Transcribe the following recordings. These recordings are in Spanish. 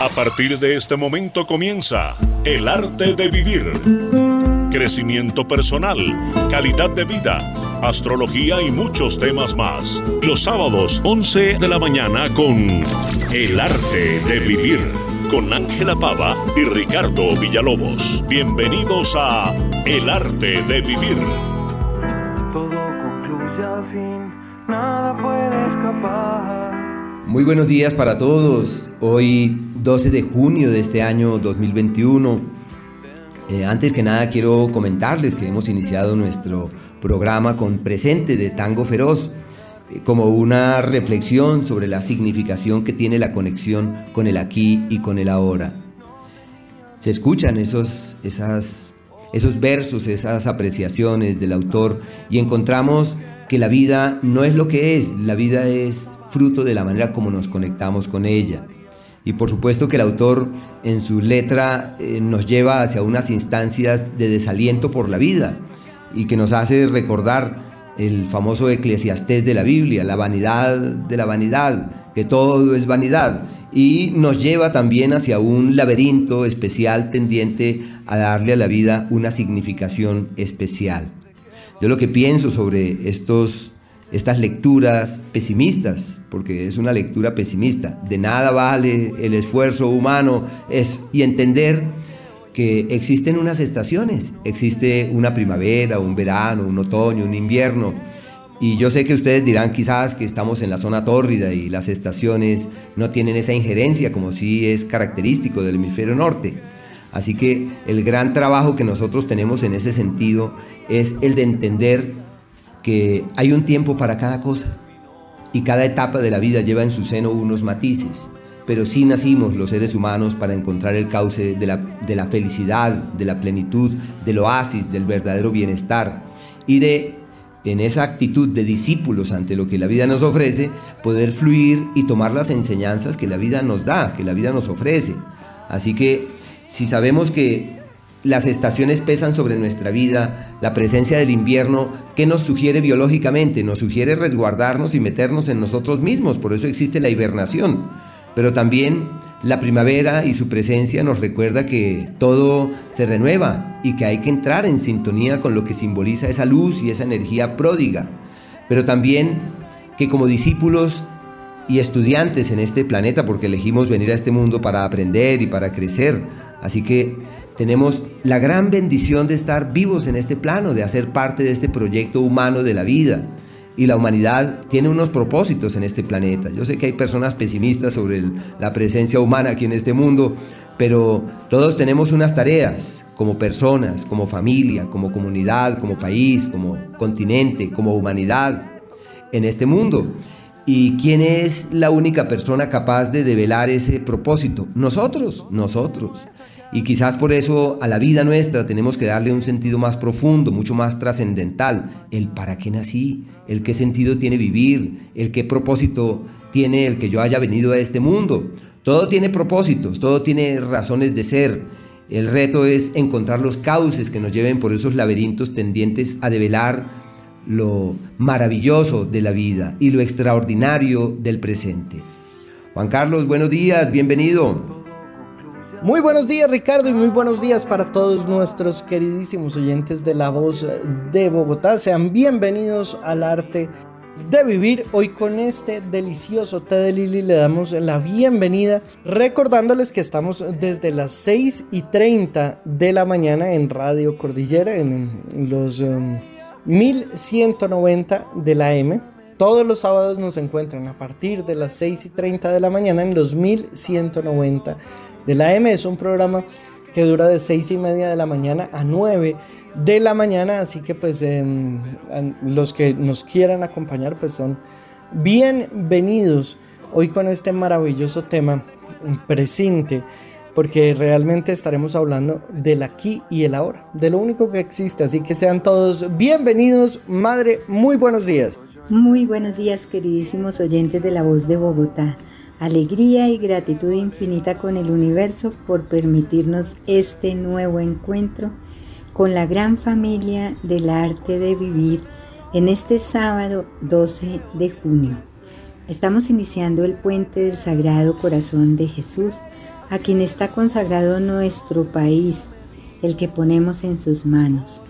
A partir de este momento comienza El arte de vivir. Crecimiento personal, calidad de vida, astrología y muchos temas más. Los sábados 11 de la mañana con El arte de vivir. Con Ángela Pava y Ricardo Villalobos. Bienvenidos a El arte de vivir. Todo concluye al fin, nada puede escapar. Muy buenos días para todos. Hoy 12 de junio de este año 2021. Eh, antes que nada quiero comentarles que hemos iniciado nuestro programa con presente de Tango Feroz eh, como una reflexión sobre la significación que tiene la conexión con el aquí y con el ahora. Se escuchan esos, esas, esos versos, esas apreciaciones del autor y encontramos que la vida no es lo que es, la vida es fruto de la manera como nos conectamos con ella. Y por supuesto que el autor en su letra eh, nos lleva hacia unas instancias de desaliento por la vida y que nos hace recordar el famoso eclesiastés de la Biblia, la vanidad de la vanidad, que todo es vanidad. Y nos lleva también hacia un laberinto especial tendiente a darle a la vida una significación especial. Yo lo que pienso sobre estos, estas lecturas pesimistas, porque es una lectura pesimista, de nada vale el esfuerzo humano y entender que existen unas estaciones, existe una primavera, un verano, un otoño, un invierno, y yo sé que ustedes dirán quizás que estamos en la zona tórrida y las estaciones no tienen esa injerencia como si es característico del hemisferio norte. Así que el gran trabajo que nosotros tenemos en ese sentido es el de entender que hay un tiempo para cada cosa y cada etapa de la vida lleva en su seno unos matices, pero sí nacimos los seres humanos para encontrar el cauce de la, de la felicidad, de la plenitud, del oasis, del verdadero bienestar y de en esa actitud de discípulos ante lo que la vida nos ofrece, poder fluir y tomar las enseñanzas que la vida nos da, que la vida nos ofrece. Así que si sabemos que las estaciones pesan sobre nuestra vida, la presencia del invierno, ¿qué nos sugiere biológicamente? Nos sugiere resguardarnos y meternos en nosotros mismos, por eso existe la hibernación. Pero también la primavera y su presencia nos recuerda que todo se renueva y que hay que entrar en sintonía con lo que simboliza esa luz y esa energía pródiga. Pero también que como discípulos y estudiantes en este planeta, porque elegimos venir a este mundo para aprender y para crecer, Así que tenemos la gran bendición de estar vivos en este plano, de hacer parte de este proyecto humano de la vida. Y la humanidad tiene unos propósitos en este planeta. Yo sé que hay personas pesimistas sobre la presencia humana aquí en este mundo, pero todos tenemos unas tareas como personas, como familia, como comunidad, como país, como continente, como humanidad en este mundo. ¿Y quién es la única persona capaz de develar ese propósito? Nosotros, nosotros. Y quizás por eso a la vida nuestra tenemos que darle un sentido más profundo, mucho más trascendental. El para qué nací, el qué sentido tiene vivir, el qué propósito tiene el que yo haya venido a este mundo. Todo tiene propósitos, todo tiene razones de ser. El reto es encontrar los cauces que nos lleven por esos laberintos tendientes a develar lo maravilloso de la vida y lo extraordinario del presente. Juan Carlos, buenos días, bienvenido. Muy buenos días Ricardo y muy buenos días para todos nuestros queridísimos oyentes de La Voz de Bogotá. Sean bienvenidos al arte de vivir. Hoy con este delicioso té de Lili le damos la bienvenida recordándoles que estamos desde las 6 y 30 de la mañana en Radio Cordillera en los 1190 um, de la M. Todos los sábados nos encuentran a partir de las 6 y 30 de la mañana en los 1190 de la M. Es un programa que dura de 6 y media de la mañana a 9 de la mañana, así que pues em, los que nos quieran acompañar pues son bienvenidos hoy con este maravilloso tema presente, porque realmente estaremos hablando del aquí y el ahora, de lo único que existe, así que sean todos bienvenidos, madre, muy buenos días. Muy buenos días queridísimos oyentes de la voz de Bogotá alegría y gratitud infinita con el universo por permitirnos este nuevo encuentro con la gran familia del arte de vivir en este sábado 12 de junio. Estamos iniciando el puente del Sagrado Corazón de Jesús, a quien está consagrado nuestro país, el que ponemos en sus manos.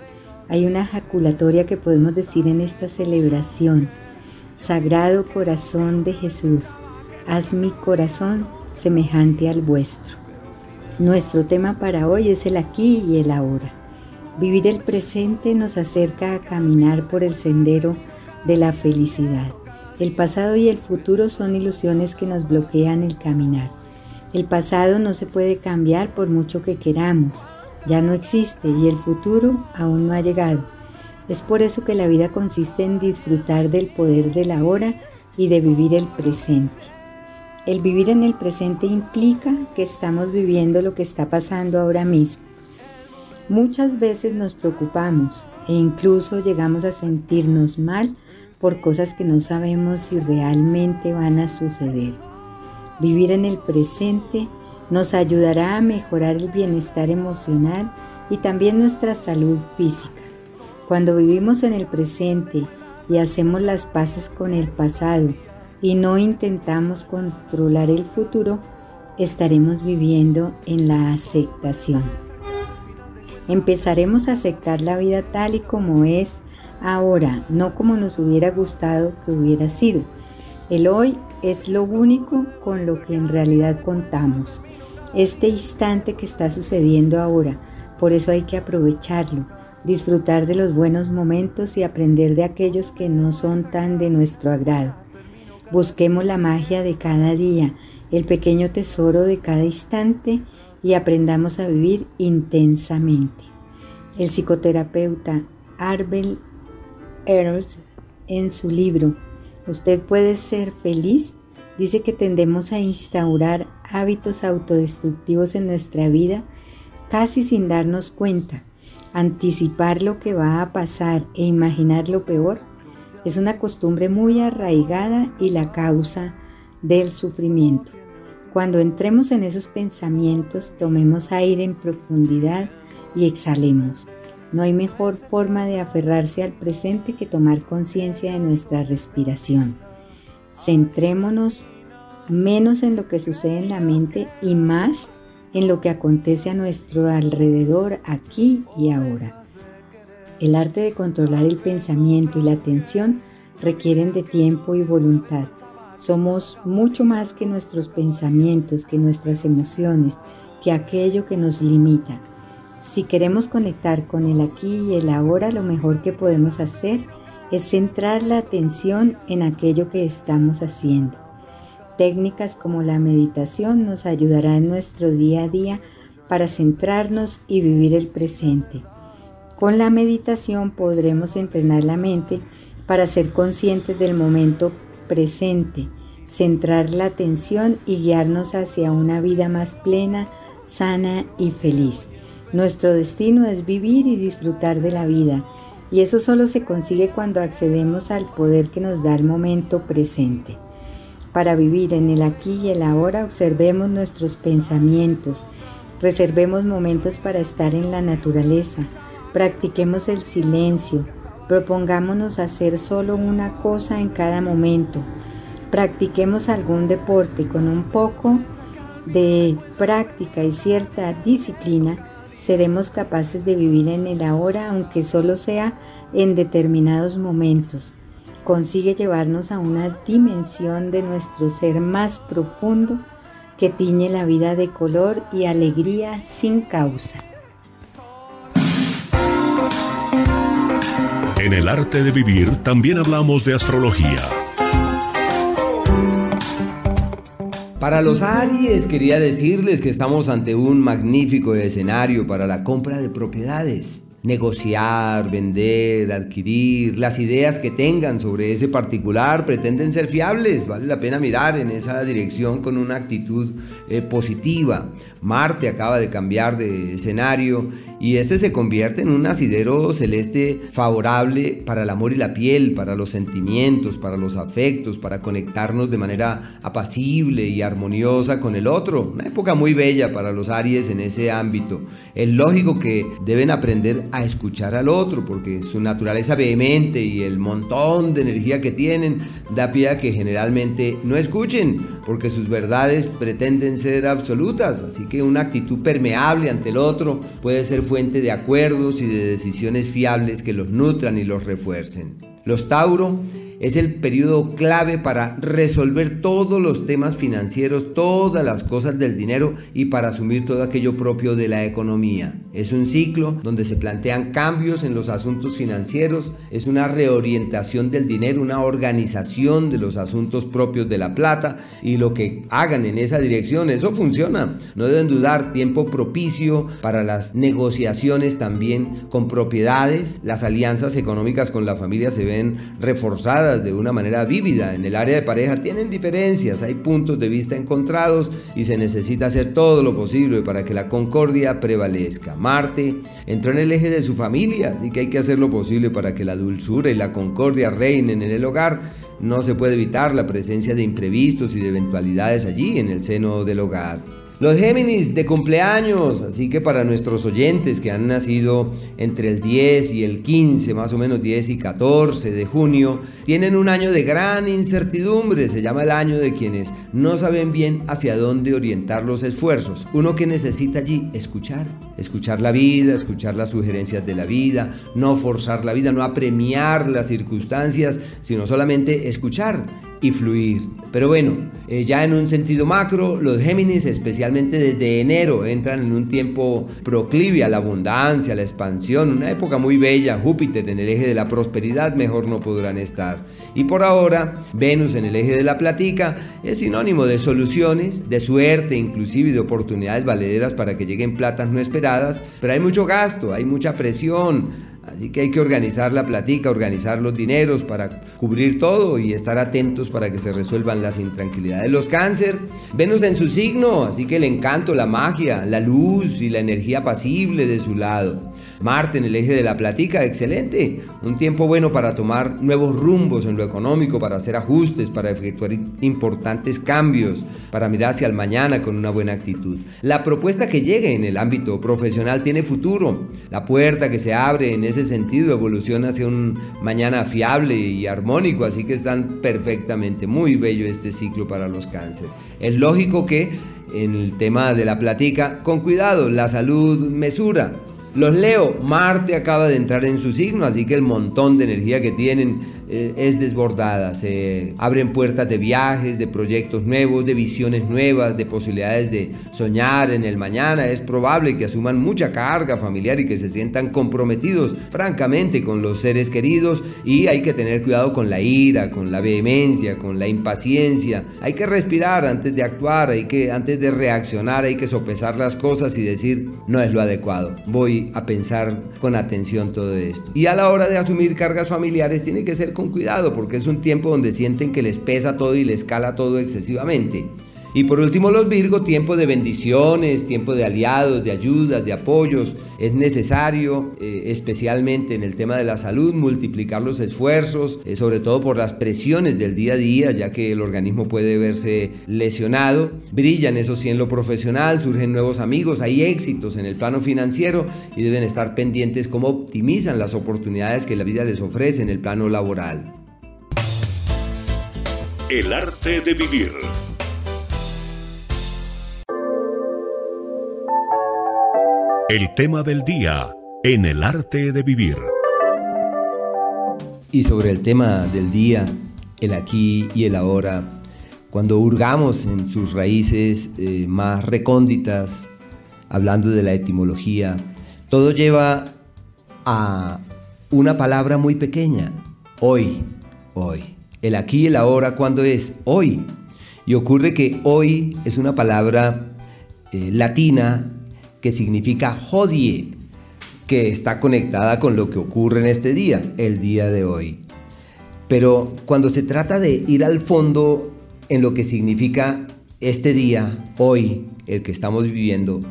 Hay una jaculatoria que podemos decir en esta celebración. Sagrado Corazón de Jesús, haz mi corazón semejante al vuestro. Nuestro tema para hoy es el aquí y el ahora. Vivir el presente nos acerca a caminar por el sendero de la felicidad. El pasado y el futuro son ilusiones que nos bloquean el caminar. El pasado no se puede cambiar por mucho que queramos, ya no existe y el futuro aún no ha llegado. Es por eso que la vida consiste en disfrutar del poder de la hora y de vivir el presente. El vivir en el presente implica que estamos viviendo lo que está pasando ahora mismo. Muchas veces nos preocupamos e incluso llegamos a sentirnos mal por cosas que no sabemos si realmente van a suceder. Vivir en el presente nos ayudará a mejorar el bienestar emocional y también nuestra salud física. Cuando vivimos en el presente y hacemos las paces con el pasado, y no intentamos controlar el futuro, estaremos viviendo en la aceptación. Empezaremos a aceptar la vida tal y como es ahora, no como nos hubiera gustado que hubiera sido. El hoy es lo único con lo que en realidad contamos. Este instante que está sucediendo ahora, por eso hay que aprovecharlo, disfrutar de los buenos momentos y aprender de aquellos que no son tan de nuestro agrado. Busquemos la magia de cada día, el pequeño tesoro de cada instante y aprendamos a vivir intensamente. El psicoterapeuta Arbel Earls en su libro ¿Usted puede ser feliz? dice que tendemos a instaurar hábitos autodestructivos en nuestra vida casi sin darnos cuenta. Anticipar lo que va a pasar e imaginar lo peor es una costumbre muy arraigada y la causa del sufrimiento. Cuando entremos en esos pensamientos, tomemos aire en profundidad y exhalemos. No hay mejor forma de aferrarse al presente que tomar conciencia de nuestra respiración. Centrémonos menos en lo que sucede en la mente y más en lo que acontece a nuestro alrededor aquí y ahora. El arte de controlar el pensamiento y la atención requieren de tiempo y voluntad. Somos mucho más que nuestros pensamientos, que nuestras emociones, que aquello que nos limita. Si queremos conectar con el aquí y el ahora, lo mejor que podemos hacer es centrar la atención en aquello que estamos haciendo. Técnicas como la meditación nos ayudarán en nuestro día a día para centrarnos y vivir el presente. Con la meditación podremos entrenar la mente para ser conscientes del momento presente, centrar la atención y guiarnos hacia una vida más plena, sana y feliz. Nuestro destino es vivir y disfrutar de la vida, y eso solo se consigue cuando accedemos al poder que nos da el momento presente. Para vivir en el aquí y el ahora, observemos nuestros pensamientos, reservemos momentos para estar en la naturaleza, Practiquemos el silencio. Propongámonos hacer solo una cosa en cada momento. Practiquemos algún deporte con un poco de práctica y cierta disciplina. Seremos capaces de vivir en el ahora aunque solo sea en determinados momentos. Consigue llevarnos a una dimensión de nuestro ser más profundo que tiñe la vida de color y alegría sin causa. En el arte de vivir también hablamos de astrología. Para los Aries quería decirles que estamos ante un magnífico escenario para la compra de propiedades negociar, vender, adquirir, las ideas que tengan sobre ese particular pretenden ser fiables, vale la pena mirar en esa dirección con una actitud eh, positiva. Marte acaba de cambiar de escenario y este se convierte en un asidero celeste favorable para el amor y la piel, para los sentimientos, para los afectos, para conectarnos de manera apacible y armoniosa con el otro. Una época muy bella para los Aries en ese ámbito. Es lógico que deben aprender a escuchar al otro, porque su naturaleza vehemente y el montón de energía que tienen da pie a que generalmente no escuchen, porque sus verdades pretenden ser absolutas, así que una actitud permeable ante el otro puede ser fuente de acuerdos y de decisiones fiables que los nutran y los refuercen. Los Tauro es el periodo clave para resolver todos los temas financieros, todas las cosas del dinero y para asumir todo aquello propio de la economía. Es un ciclo donde se plantean cambios en los asuntos financieros, es una reorientación del dinero, una organización de los asuntos propios de la plata y lo que hagan en esa dirección, eso funciona. No deben dudar, tiempo propicio para las negociaciones también con propiedades, las alianzas económicas con la familia se ven reforzadas de una manera vívida. En el área de pareja tienen diferencias, hay puntos de vista encontrados y se necesita hacer todo lo posible para que la concordia prevalezca. Marte entró en el eje de su familia, así que hay que hacer lo posible para que la dulzura y la concordia reinen en el hogar. No se puede evitar la presencia de imprevistos y de eventualidades allí en el seno del hogar. Los Géminis de cumpleaños, así que para nuestros oyentes que han nacido entre el 10 y el 15, más o menos 10 y 14 de junio, tienen un año de gran incertidumbre, se llama el año de quienes no saben bien hacia dónde orientar los esfuerzos. Uno que necesita allí escuchar, escuchar la vida, escuchar las sugerencias de la vida, no forzar la vida, no apremiar las circunstancias, sino solamente escuchar y fluir. Pero bueno, eh, ya en un sentido macro, los Géminis, especialmente desde enero, entran en un tiempo proclive a la abundancia, a la expansión, una época muy bella. Júpiter en el eje de la prosperidad, mejor no podrán estar. Y por ahora, Venus en el eje de la platica es sinónimo de soluciones, de suerte, inclusive de oportunidades valederas para que lleguen platas no esperadas, pero hay mucho gasto, hay mucha presión Así que hay que organizar la platica, organizar los dineros para cubrir todo y estar atentos para que se resuelvan las intranquilidades. Los cáncer, Venus en su signo, así que el encanto, la magia, la luz y la energía pasible de su lado. Marte en el eje de la platica, excelente. Un tiempo bueno para tomar nuevos rumbos en lo económico, para hacer ajustes, para efectuar importantes cambios, para mirar hacia el mañana con una buena actitud. La propuesta que llegue en el ámbito profesional tiene futuro. La puerta que se abre en ese sentido evoluciona hacia un mañana fiable y armónico, así que están perfectamente muy bello este ciclo para los cánceres. Es lógico que en el tema de la platica, con cuidado, la salud mesura, los Leo, Marte acaba de entrar en su signo, así que el montón de energía que tienen eh, es desbordada. Se abren puertas de viajes, de proyectos nuevos, de visiones nuevas, de posibilidades de soñar en el mañana. Es probable que asuman mucha carga familiar y que se sientan comprometidos francamente con los seres queridos y hay que tener cuidado con la ira, con la vehemencia, con la impaciencia. Hay que respirar antes de actuar, hay que antes de reaccionar, hay que sopesar las cosas y decir no es lo adecuado. Voy a pensar con atención todo esto. Y a la hora de asumir cargas familiares tiene que ser con cuidado porque es un tiempo donde sienten que les pesa todo y les cala todo excesivamente. Y por último los Virgo, tiempo de bendiciones, tiempo de aliados, de ayudas, de apoyos. Es necesario, eh, especialmente en el tema de la salud, multiplicar los esfuerzos, eh, sobre todo por las presiones del día a día, ya que el organismo puede verse lesionado. Brillan, eso sí, en lo profesional, surgen nuevos amigos, hay éxitos en el plano financiero y deben estar pendientes cómo optimizan las oportunidades que la vida les ofrece en el plano laboral. El arte de vivir. El tema del día en el arte de vivir. Y sobre el tema del día, el aquí y el ahora, cuando hurgamos en sus raíces eh, más recónditas, hablando de la etimología, todo lleva a una palabra muy pequeña, hoy, hoy. El aquí y el ahora, ¿cuándo es? Hoy. Y ocurre que hoy es una palabra eh, latina que significa hodie, que está conectada con lo que ocurre en este día, el día de hoy. Pero cuando se trata de ir al fondo en lo que significa este día, hoy, el que estamos viviendo,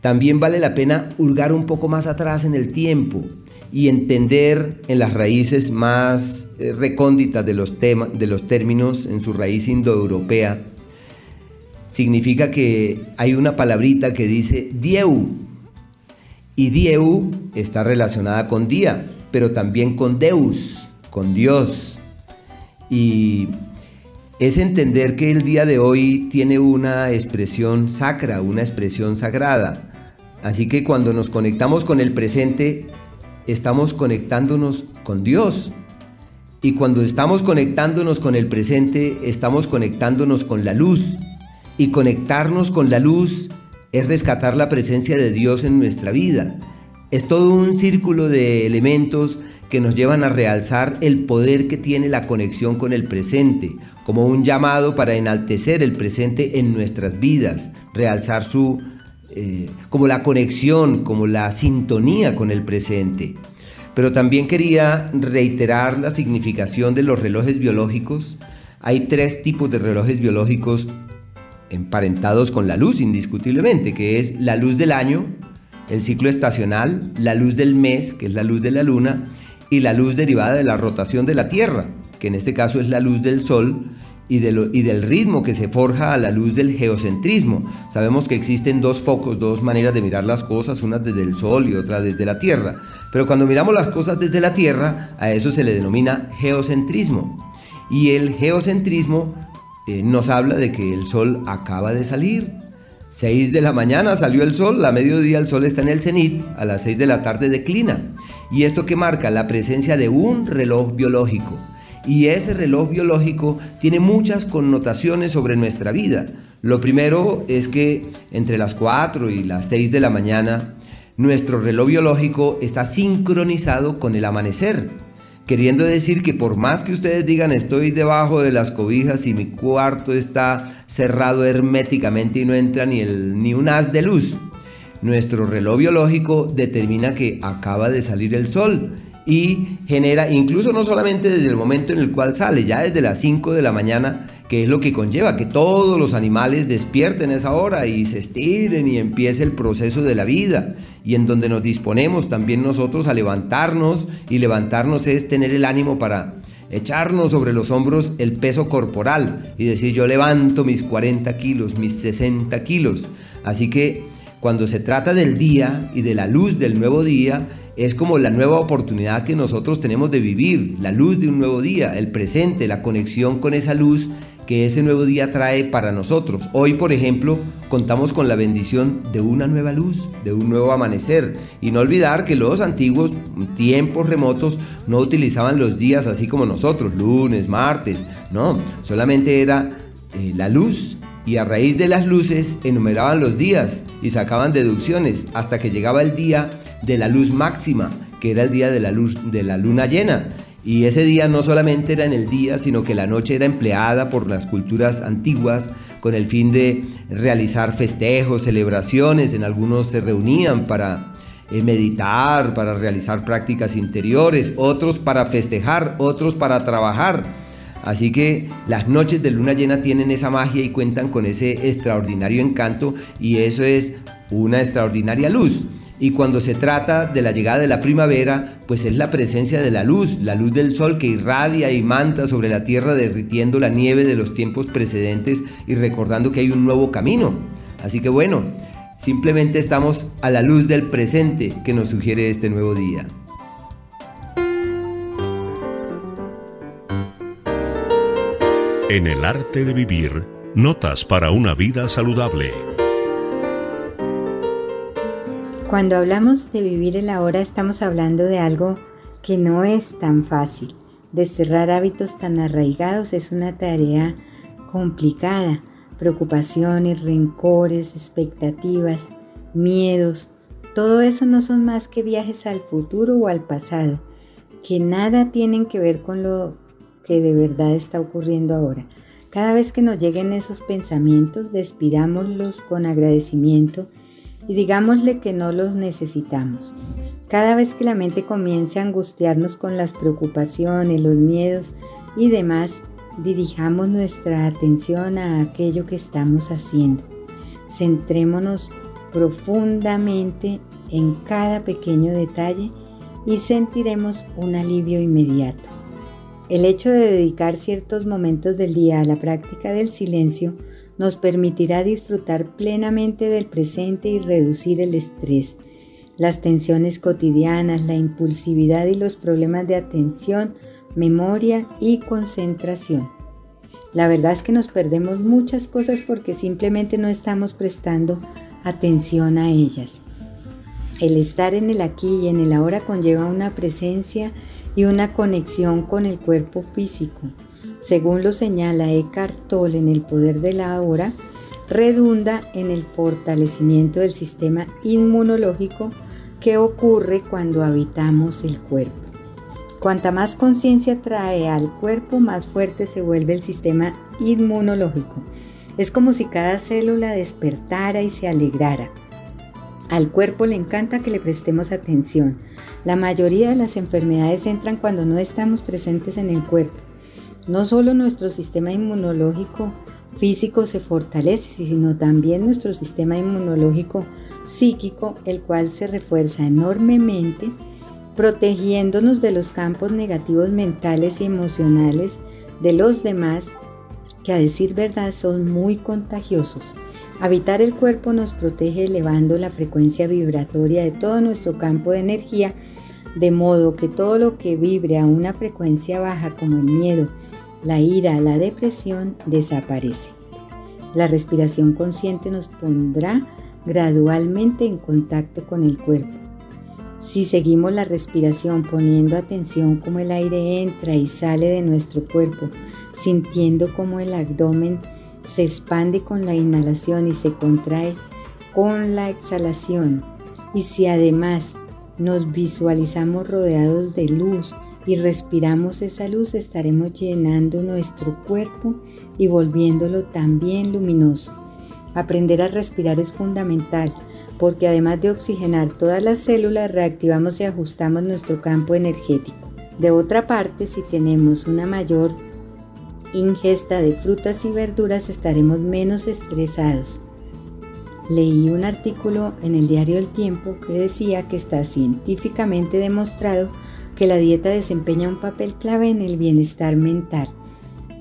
también vale la pena hurgar un poco más atrás en el tiempo y entender en las raíces más eh, recónditas de los, de los términos, en su raíz indoeuropea, significa que hay una palabrita que dice Dieu Y dieu está relacionada con día, pero también con Deus, con Dios. Y es entender que el día de hoy tiene una expresión sacra, una expresión sagrada. Así que cuando nos conectamos con el presente, estamos conectándonos con Dios. Y cuando estamos conectándonos con el presente, estamos conectándonos con la luz. Y conectarnos con la luz es rescatar la presencia de Dios en nuestra vida. Es todo un círculo de elementos que nos llevan a realzar el poder que tiene la conexión con el presente, como un llamado para enaltecer el presente en nuestras vidas, realzar su, eh, como la conexión, como la sintonía con el presente. Pero también quería reiterar la significación de los relojes biológicos. Hay tres tipos de relojes biológicos emparentados con la luz indiscutiblemente, que es la luz del año, el ciclo estacional, la luz del mes, que es la luz de la luna, y la luz derivada de la rotación de la Tierra, que en este caso es la luz del Sol, y, y, del ritmo que se forja a la luz del geocentrismo. Sabemos que existen dos focos, dos maneras de mirar las cosas, una desde el Sol y otra desde la Tierra. Pero cuando miramos las cosas desde la Tierra, a eso se le denomina geocentrismo. Y el geocentrismo eh, nos habla de que el sol acaba de salir. 6 de la mañana salió el sol, a mediodía el sol está en el cenit, a las 6 de la tarde declina. Y esto que marca la presencia de un reloj biológico. Y ese reloj biológico tiene muchas connotaciones sobre nuestra vida. Lo primero es que entre las 4 y las 6 de la mañana, nuestro reloj biológico está sincronizado con el amanecer queriendo decir que por más que ustedes digan estoy debajo de las cobijas y mi cuarto está cerrado herméticamente y no entra ni, el, ni un haz de luz, nuestro reloj biológico determina que acaba de salir el sol y genera, incluso no solamente desde el momento en el cual sale, ya desde las 5 de la mañana, que es lo que conlleva que todos los animales despierten esa hora y se estiren y empiece el proceso de la vida y en donde nos disponemos también nosotros a levantarnos y levantarnos es tener el ánimo para echarnos sobre los hombros el peso corporal y decir yo levanto mis 40 kilos, mis 60 kilos. Así que cuando se trata del día y de la luz del nuevo día, es como la nueva oportunidad que nosotros tenemos de vivir, la luz de un nuevo día, el presente, la conexión con esa luz que ese nuevo día trae para nosotros. Hoy, por ejemplo, contamos con la bendición de una nueva luz, de un nuevo amanecer. Y no olvidar que los antiguos tiempos remotos no utilizaban los días así como nosotros, lunes, martes. No, solamente era eh, la luz. Y a raíz de las luces enumeraban los días y sacaban deducciones hasta que llegaba el día de la luz máxima, que era el día de la luz de la luna llena. Y ese día no solamente era en el día, sino que la noche era empleada por las culturas antiguas con el fin de realizar festejos, celebraciones. En algunos se reunían para eh, meditar, para realizar prácticas interiores, otros para festejar, otros para trabajar. Así que las noches de luna llena tienen esa magia y cuentan con ese extraordinario encanto y eso es una extraordinaria luz. Y cuando se trata de la llegada de la primavera, pues es la presencia de la luz, la luz del sol que irradia y manta sobre la tierra derritiendo la nieve de los tiempos precedentes y recordando que hay un nuevo camino. Así que bueno, simplemente estamos a la luz del presente que nos sugiere este nuevo día. En el arte de vivir, notas para una vida saludable. Cuando hablamos de vivir el ahora estamos hablando de algo que no es tan fácil. Desterrar hábitos tan arraigados es una tarea complicada. Preocupaciones, rencores, expectativas, miedos, todo eso no son más que viajes al futuro o al pasado, que nada tienen que ver con lo que de verdad está ocurriendo ahora. Cada vez que nos lleguen esos pensamientos, despidámoslos con agradecimiento y digámosle que no los necesitamos. Cada vez que la mente comience a angustiarnos con las preocupaciones, los miedos y demás, dirijamos nuestra atención a aquello que estamos haciendo. Centrémonos profundamente en cada pequeño detalle y sentiremos un alivio inmediato. El hecho de dedicar ciertos momentos del día a la práctica del silencio nos permitirá disfrutar plenamente del presente y reducir el estrés. las tensiones cotidianas, la impulsividad y los problemas de atención, memoria y concentración. La verdad es que nos perdemos muchas cosas porque simplemente no estamos prestando atención a ellas. El estar en el aquí y en el ahora conlleva una presencia y una conexión con el cuerpo físico. Según lo señala Eckhart Tolle en El poder de la hora, redunda en el fortalecimiento del sistema inmunológico que ocurre cuando habitamos el cuerpo. Cuanta más conciencia trae al cuerpo, más fuerte se vuelve el sistema inmunológico. Es como si cada célula despertara y se alegrara. Al cuerpo le encanta que le prestemos atención. La mayoría de las enfermedades entran cuando no estamos presentes en el cuerpo. No solo nuestro sistema inmunológico físico se fortalece, sino también nuestro sistema inmunológico psíquico, el cual se refuerza enormemente protegiéndonos de los campos negativos mentales y emocionales de los demás, que a decir verdad son muy contagiosos. Habitar el cuerpo nos protege elevando la frecuencia vibratoria de todo nuestro campo de energía, de modo que todo lo que vibre a una frecuencia baja como el miedo, la ira, la depresión, desaparece. La respiración consciente nos pondrá gradualmente en contacto con el cuerpo si seguimos la respiración poniendo atención como el aire entra y sale de nuestro cuerpo, sintiendo como el abdomen se expande con la inhalación y se contrae con la exhalación, y si además nos visualizamos rodeados de luz y respiramos esa luz, estaremos llenando nuestro cuerpo y volviéndolo también luminoso. Aprender a respirar es fundamental porque además de oxigenar todas las células, reactivamos y ajustamos nuestro campo energético. De otra parte, si tenemos una mayor ingesta de frutas y verduras, estaremos menos estresados. Leí un artículo en el diario El Tiempo que decía que está científicamente demostrado que la dieta desempeña un papel clave en el bienestar mental.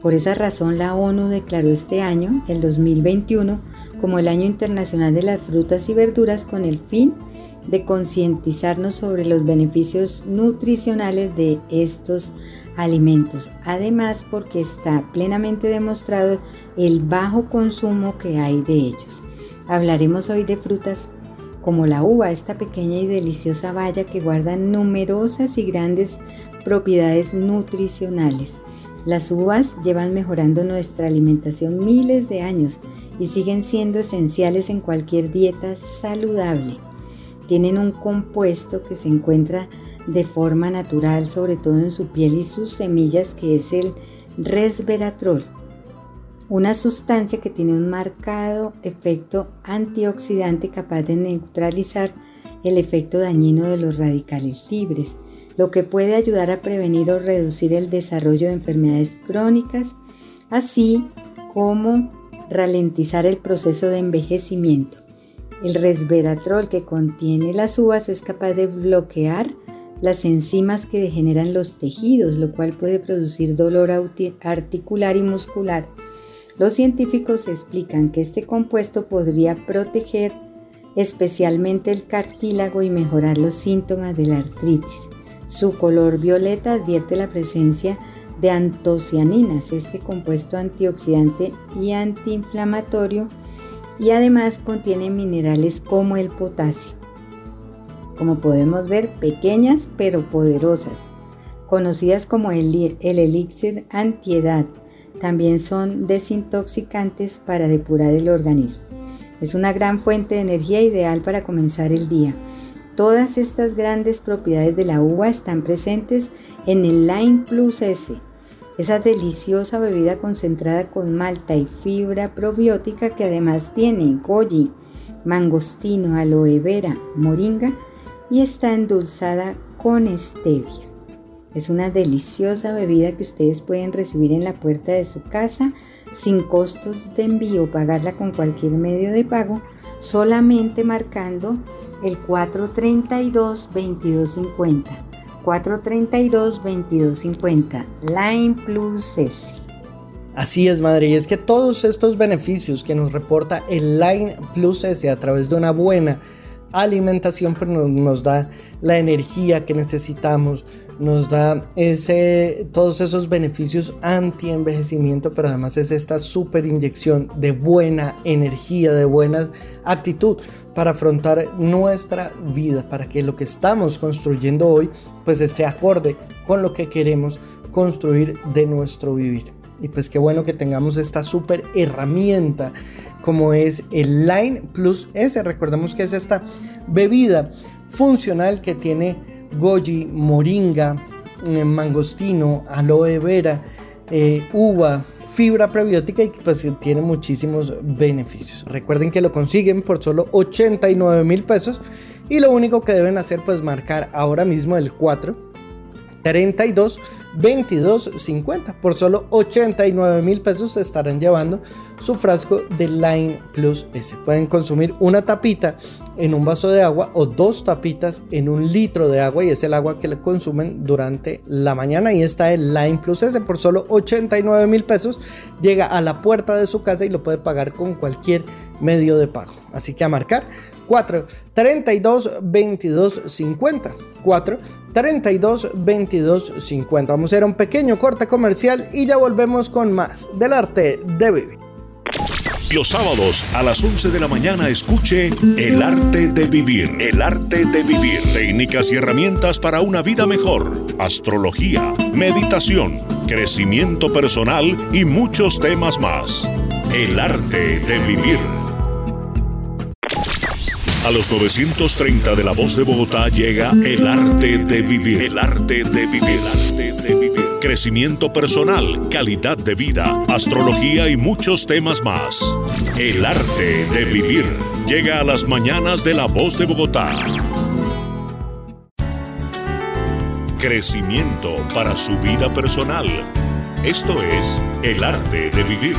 Por esa razón la ONU declaró este año, el 2021, como el Año Internacional de las Frutas y Verduras con el fin de concientizarnos sobre los beneficios nutricionales de estos alimentos. Además, porque está plenamente demostrado el bajo consumo que hay de ellos. Hablaremos hoy de frutas como la uva, esta pequeña y deliciosa baya que guarda numerosas y grandes propiedades nutricionales. Las uvas llevan mejorando nuestra alimentación miles de años y siguen siendo esenciales en cualquier dieta saludable. Tienen un compuesto que se encuentra de forma natural, sobre todo en su piel y sus semillas, que es el resveratrol, una sustancia que tiene un marcado efecto antioxidante capaz de neutralizar el efecto dañino de los radicales libres lo que puede ayudar a prevenir o reducir el desarrollo de enfermedades crónicas, así como ralentizar el proceso de envejecimiento. El resveratrol que contiene las uvas es capaz de bloquear las enzimas que degeneran los tejidos, lo cual puede producir dolor articular y muscular. Los científicos explican que este compuesto podría proteger especialmente el cartílago y mejorar los síntomas de la artritis. Su color violeta advierte la presencia de antocianinas, este compuesto antioxidante y antiinflamatorio, y además contiene minerales como el potasio. Como podemos ver, pequeñas pero poderosas, conocidas como el, el elixir antiedad, también son desintoxicantes para depurar el organismo. Es una gran fuente de energía ideal para comenzar el día. Todas estas grandes propiedades de la uva están presentes en el Lime Plus S, esa deliciosa bebida concentrada con malta y fibra probiótica que además tiene goji, mangostino, aloe vera, moringa y está endulzada con stevia. Es una deliciosa bebida que ustedes pueden recibir en la puerta de su casa sin costos de envío, pagarla con cualquier medio de pago, solamente marcando el 432-2250. 432-2250. Line Plus S. Así es, madre, y es que todos estos beneficios que nos reporta el Line Plus S a través de una buena alimentación, nos, nos da la energía que necesitamos, nos da ese, todos esos beneficios anti-envejecimiento, pero además es esta super inyección de buena energía, de buena actitud para afrontar nuestra vida, para que lo que estamos construyendo hoy pues esté acorde con lo que queremos construir de nuestro vivir. Y pues qué bueno que tengamos esta super herramienta como es el Line Plus S. Recordemos que es esta bebida funcional que tiene goji, moringa, eh, mangostino, aloe vera, eh, uva, fibra prebiótica y pues tiene muchísimos beneficios. Recuerden que lo consiguen por solo 89 mil pesos y lo único que deben hacer pues marcar ahora mismo el 4 32 22.50. Por solo 89 mil pesos se estarán llevando su frasco de Line Plus S. Pueden consumir una tapita en un vaso de agua o dos tapitas en un litro de agua y es el agua que le consumen durante la mañana. Y está el Line Plus S por solo 89 mil pesos. Llega a la puerta de su casa y lo puede pagar con cualquier medio de pago. Así que a marcar 4 32 22 50 4 32 22 50. Vamos a hacer un pequeño corte comercial y ya volvemos con más del arte de vivir. Los sábados a las 11 de la mañana escuche El arte de vivir. El arte de vivir. Técnicas y herramientas para una vida mejor. Astrología, meditación, crecimiento personal y muchos temas más. El arte de vivir. A los 930 de la voz de Bogotá llega El arte de vivir. El arte de vivir. El arte de vivir. Crecimiento personal, calidad de vida, astrología y muchos temas más. El arte de vivir llega a las mañanas de la voz de Bogotá. Crecimiento para su vida personal. Esto es El arte de vivir.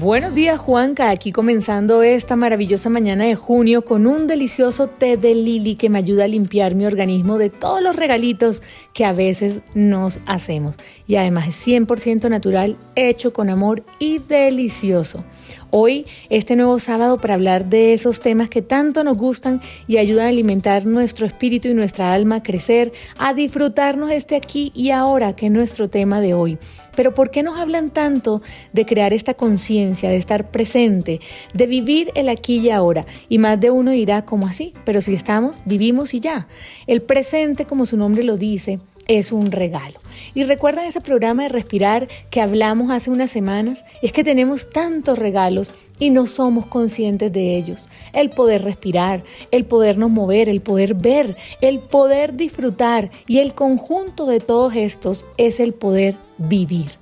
Buenos días Juanca, aquí comenzando esta maravillosa mañana de junio con un delicioso té de lili que me ayuda a limpiar mi organismo de todos los regalitos que a veces nos hacemos. Y además es 100% natural, hecho con amor y delicioso. Hoy, este nuevo sábado, para hablar de esos temas que tanto nos gustan y ayudan a alimentar nuestro espíritu y nuestra alma a crecer, a disfrutarnos este aquí y ahora, que es nuestro tema de hoy. Pero ¿por qué nos hablan tanto de crear esta conciencia, de estar presente, de vivir el aquí y ahora? Y más de uno dirá, ¿cómo así? Pero si estamos, vivimos y ya. El presente, como su nombre lo dice, es un regalo. Y recuerdan ese programa de respirar que hablamos hace unas semanas, es que tenemos tantos regalos y no somos conscientes de ellos. El poder respirar, el podernos mover, el poder ver, el poder disfrutar y el conjunto de todos estos es el poder vivir.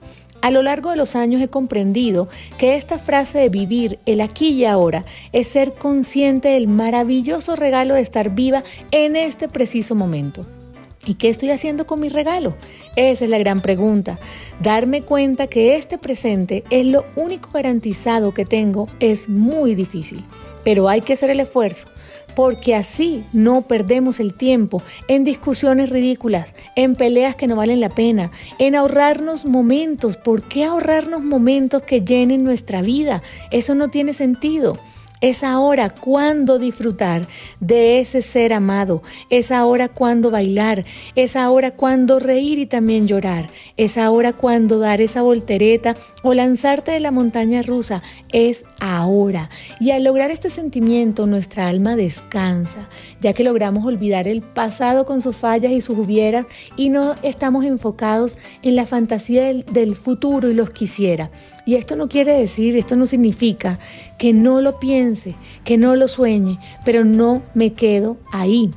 A lo largo de los años he comprendido que esta frase de vivir el aquí y ahora es ser consciente del maravilloso regalo de estar viva en este preciso momento. ¿Y qué estoy haciendo con mi regalo? Esa es la gran pregunta. Darme cuenta que este presente es lo único garantizado que tengo es muy difícil, pero hay que hacer el esfuerzo porque así no perdemos el tiempo en discusiones ridículas, en peleas que no valen la pena, en ahorrarnos momentos. ¿Por qué ahorrarnos momentos que llenen nuestra vida? Eso no tiene sentido. Es ahora cuando disfrutar de ese ser amado. Es ahora cuando bailar. Es ahora cuando reír y también llorar. Es ahora cuando dar esa voltereta o lanzarte de la montaña rusa. Es ahora. Y al lograr este sentimiento, nuestra alma descansa, ya que logramos olvidar el pasado con sus fallas y sus hubieras y no estamos enfocados en la fantasía del, del futuro y los quisiera. Y esto no quiere decir, esto no significa que no lo piense, que no lo sueñe, pero no me quedo ahí.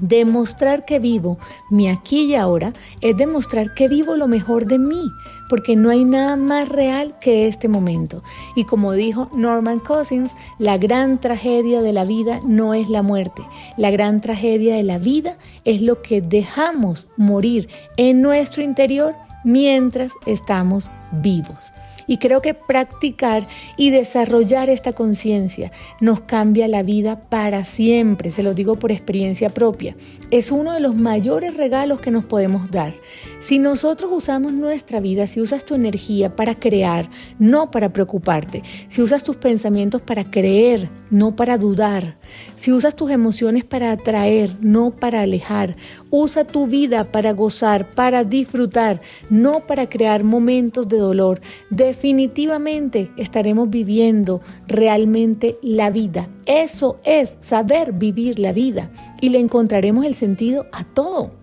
Demostrar que vivo mi aquí y ahora es demostrar que vivo lo mejor de mí, porque no hay nada más real que este momento. Y como dijo Norman Cousins, la gran tragedia de la vida no es la muerte, la gran tragedia de la vida es lo que dejamos morir en nuestro interior mientras estamos vivos. Y creo que practicar y desarrollar esta conciencia nos cambia la vida para siempre, se lo digo por experiencia propia. Es uno de los mayores regalos que nos podemos dar. Si nosotros usamos nuestra vida, si usas tu energía para crear, no para preocuparte, si usas tus pensamientos para creer, no para dudar. Si usas tus emociones para atraer, no para alejar. Usa tu vida para gozar, para disfrutar, no para crear momentos de dolor. Definitivamente estaremos viviendo realmente la vida. Eso es saber vivir la vida y le encontraremos el sentido a todo.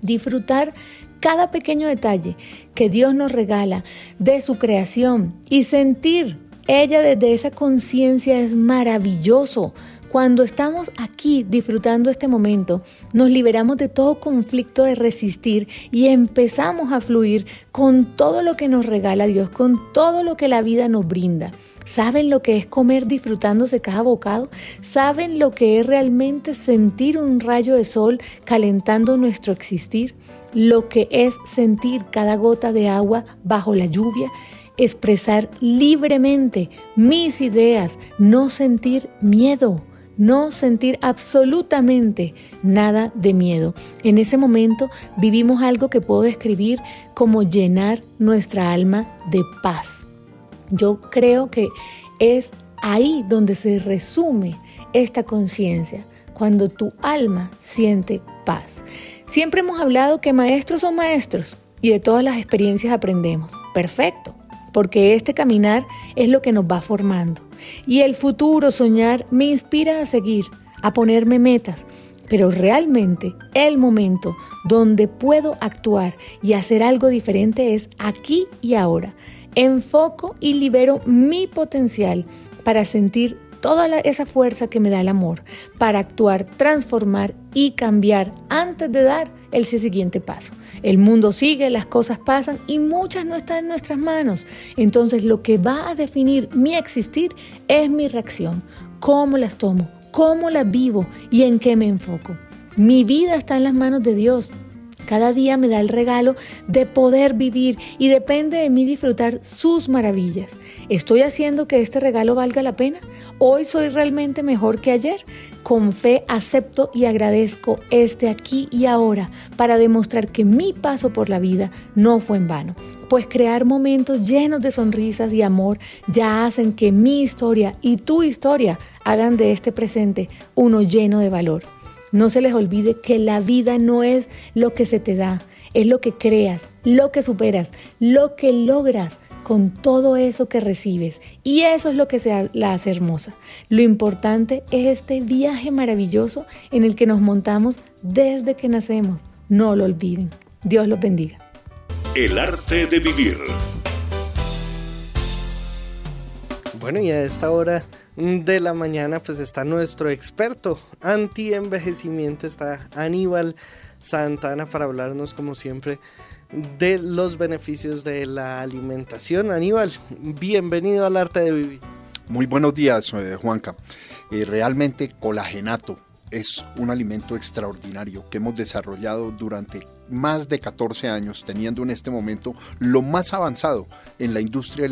Disfrutar cada pequeño detalle que Dios nos regala de su creación y sentir ella desde esa conciencia es maravilloso. Cuando estamos aquí disfrutando este momento, nos liberamos de todo conflicto de resistir y empezamos a fluir con todo lo que nos regala Dios, con todo lo que la vida nos brinda. ¿Saben lo que es comer disfrutándose cada bocado? ¿Saben lo que es realmente sentir un rayo de sol calentando nuestro existir? Lo que es sentir cada gota de agua bajo la lluvia, expresar libremente mis ideas, no sentir miedo, no sentir absolutamente nada de miedo. En ese momento vivimos algo que puedo describir como llenar nuestra alma de paz. Yo creo que es ahí donde se resume esta conciencia, cuando tu alma siente paz. Siempre hemos hablado que maestros son maestros y de todas las experiencias aprendemos. Perfecto, porque este caminar es lo que nos va formando. Y el futuro soñar me inspira a seguir, a ponerme metas. Pero realmente el momento donde puedo actuar y hacer algo diferente es aquí y ahora. Enfoco y libero mi potencial para sentir toda esa fuerza que me da el amor para actuar, transformar y cambiar antes de dar el siguiente paso. El mundo sigue, las cosas pasan y muchas no están en nuestras manos. Entonces lo que va a definir mi existir es mi reacción, cómo las tomo, cómo las vivo y en qué me enfoco. Mi vida está en las manos de Dios. Cada día me da el regalo de poder vivir y depende de mí disfrutar sus maravillas. ¿Estoy haciendo que este regalo valga la pena? ¿Hoy soy realmente mejor que ayer? Con fe acepto y agradezco este aquí y ahora para demostrar que mi paso por la vida no fue en vano. Pues crear momentos llenos de sonrisas y amor ya hacen que mi historia y tu historia hagan de este presente uno lleno de valor. No se les olvide que la vida no es lo que se te da, es lo que creas, lo que superas, lo que logras con todo eso que recibes. Y eso es lo que se la hace hermosa. Lo importante es este viaje maravilloso en el que nos montamos desde que nacemos. No lo olviden. Dios los bendiga. El arte de vivir. Bueno, y a esta hora de la mañana pues está nuestro experto anti-envejecimiento, está Aníbal Santana para hablarnos como siempre de los beneficios de la alimentación. Aníbal, bienvenido al arte de vivir. Muy buenos días, eh, Juanca. Eh, realmente colagenato es un alimento extraordinario que hemos desarrollado durante más de 14 años, teniendo en este momento lo más avanzado en la industria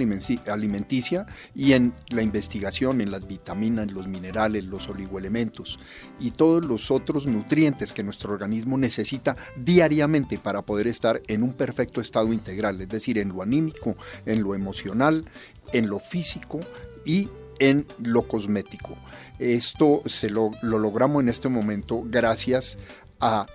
alimenticia y en la investigación en las vitaminas, los minerales, los oligoelementos y todos los otros nutrientes que nuestro organismo necesita diariamente para poder estar en un perfecto estado integral, es decir, en lo anímico, en lo emocional, en lo físico y en lo cosmético. Esto se lo, logramos en este momento gracias a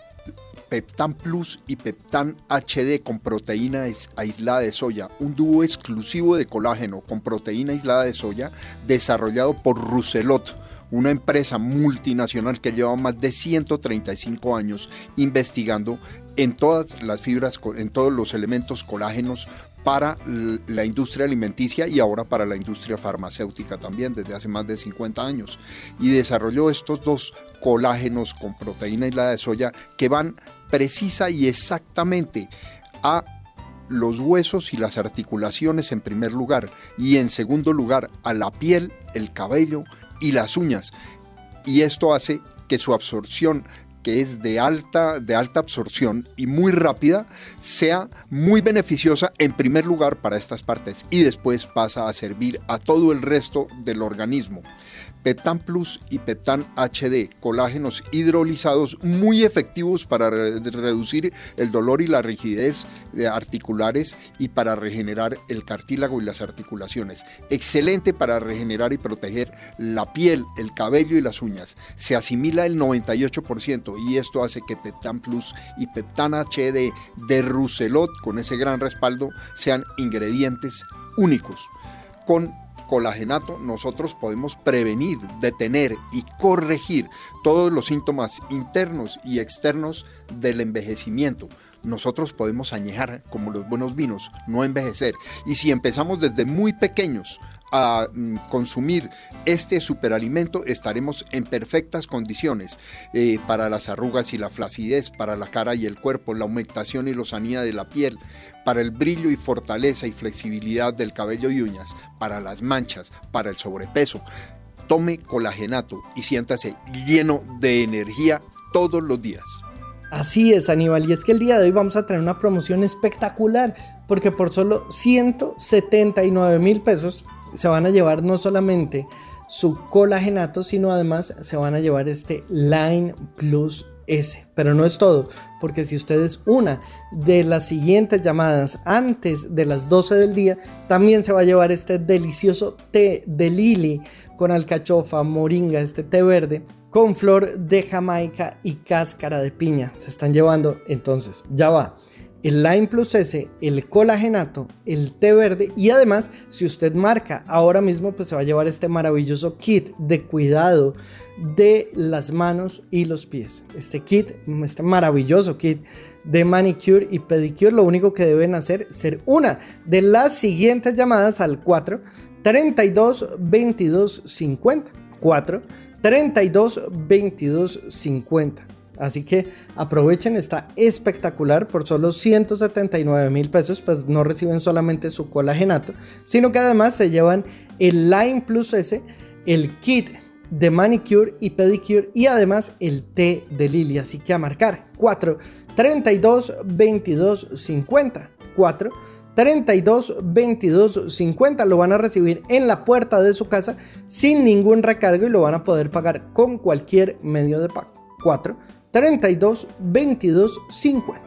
Peptan Plus y Peptan HD con proteína aislada de soya, un dúo exclusivo de colágeno con proteína aislada de soya desarrollado por Rousselot, una empresa multinacional que lleva más de 135 años investigando en todas las fibras, en todos los elementos colágenos para la industria alimenticia y ahora para la industria farmacéutica también desde hace más de 50 años. Y desarrolló estos dos colágenos con proteína la de soya que van precisa y exactamente a los huesos y las articulaciones en primer lugar y en segundo lugar a la piel, el cabello y las uñas. Y esto hace que su absorción que es de alta, de alta absorción y muy rápida, sea muy beneficiosa en primer lugar para estas partes y después pasa a servir a todo el resto del organismo. Petan Plus y Petan HD, colágenos hidrolizados muy efectivos para reducir el dolor y la rigidez de articulares y para regenerar el cartílago y las articulaciones. Excelente para regenerar y proteger la piel, el cabello y las uñas. Se asimila el 98% y esto hace que Petan Plus y Petan HD de Rousselot, con ese gran respaldo, sean ingredientes únicos. Con colagenato nosotros podemos prevenir, detener y corregir todos los síntomas internos y externos del envejecimiento. Nosotros podemos añejar como los buenos vinos, no envejecer. Y si empezamos desde muy pequeños a mm, consumir este superalimento estaremos en perfectas condiciones eh, para las arrugas y la flacidez, para la cara y el cuerpo, la aumentación y lozanía de la piel, para el brillo y fortaleza y flexibilidad del cabello y uñas, para las manchas, para el sobrepeso. Tome colagenato y siéntase lleno de energía todos los días. Así es, Aníbal, y es que el día de hoy vamos a tener una promoción espectacular, porque por solo 179 mil pesos se van a llevar no solamente su colagenato, sino además se van a llevar este Line Plus S. Pero no es todo, porque si ustedes una de las siguientes llamadas antes de las 12 del día, también se va a llevar este delicioso té de lili con alcachofa, moringa, este té verde, con flor de Jamaica y cáscara de piña. Se están llevando, entonces, ya va el Lime Plus S, el colagenato, el té verde y además si usted marca ahora mismo pues se va a llevar este maravilloso kit de cuidado de las manos y los pies. Este kit, este maravilloso kit de manicure y pedicure, lo único que deben hacer ser una de las siguientes llamadas al 4 32 22 50 4 32 22 50 Así que aprovechen, está espectacular por solo 179 mil pesos, pues no reciben solamente su colagenato, sino que además se llevan el Line Plus S, el kit de manicure y pedicure y además el té de Lili. Así que a marcar 4 32 22 50 4 32 22 50 lo van a recibir en la puerta de su casa sin ningún recargo y lo van a poder pagar con cualquier medio de pago. 4 32 22 50.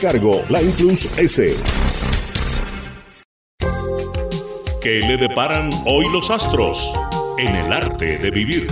cargo, la Plus S. ¿Qué le deparan hoy los astros en el arte de vivir?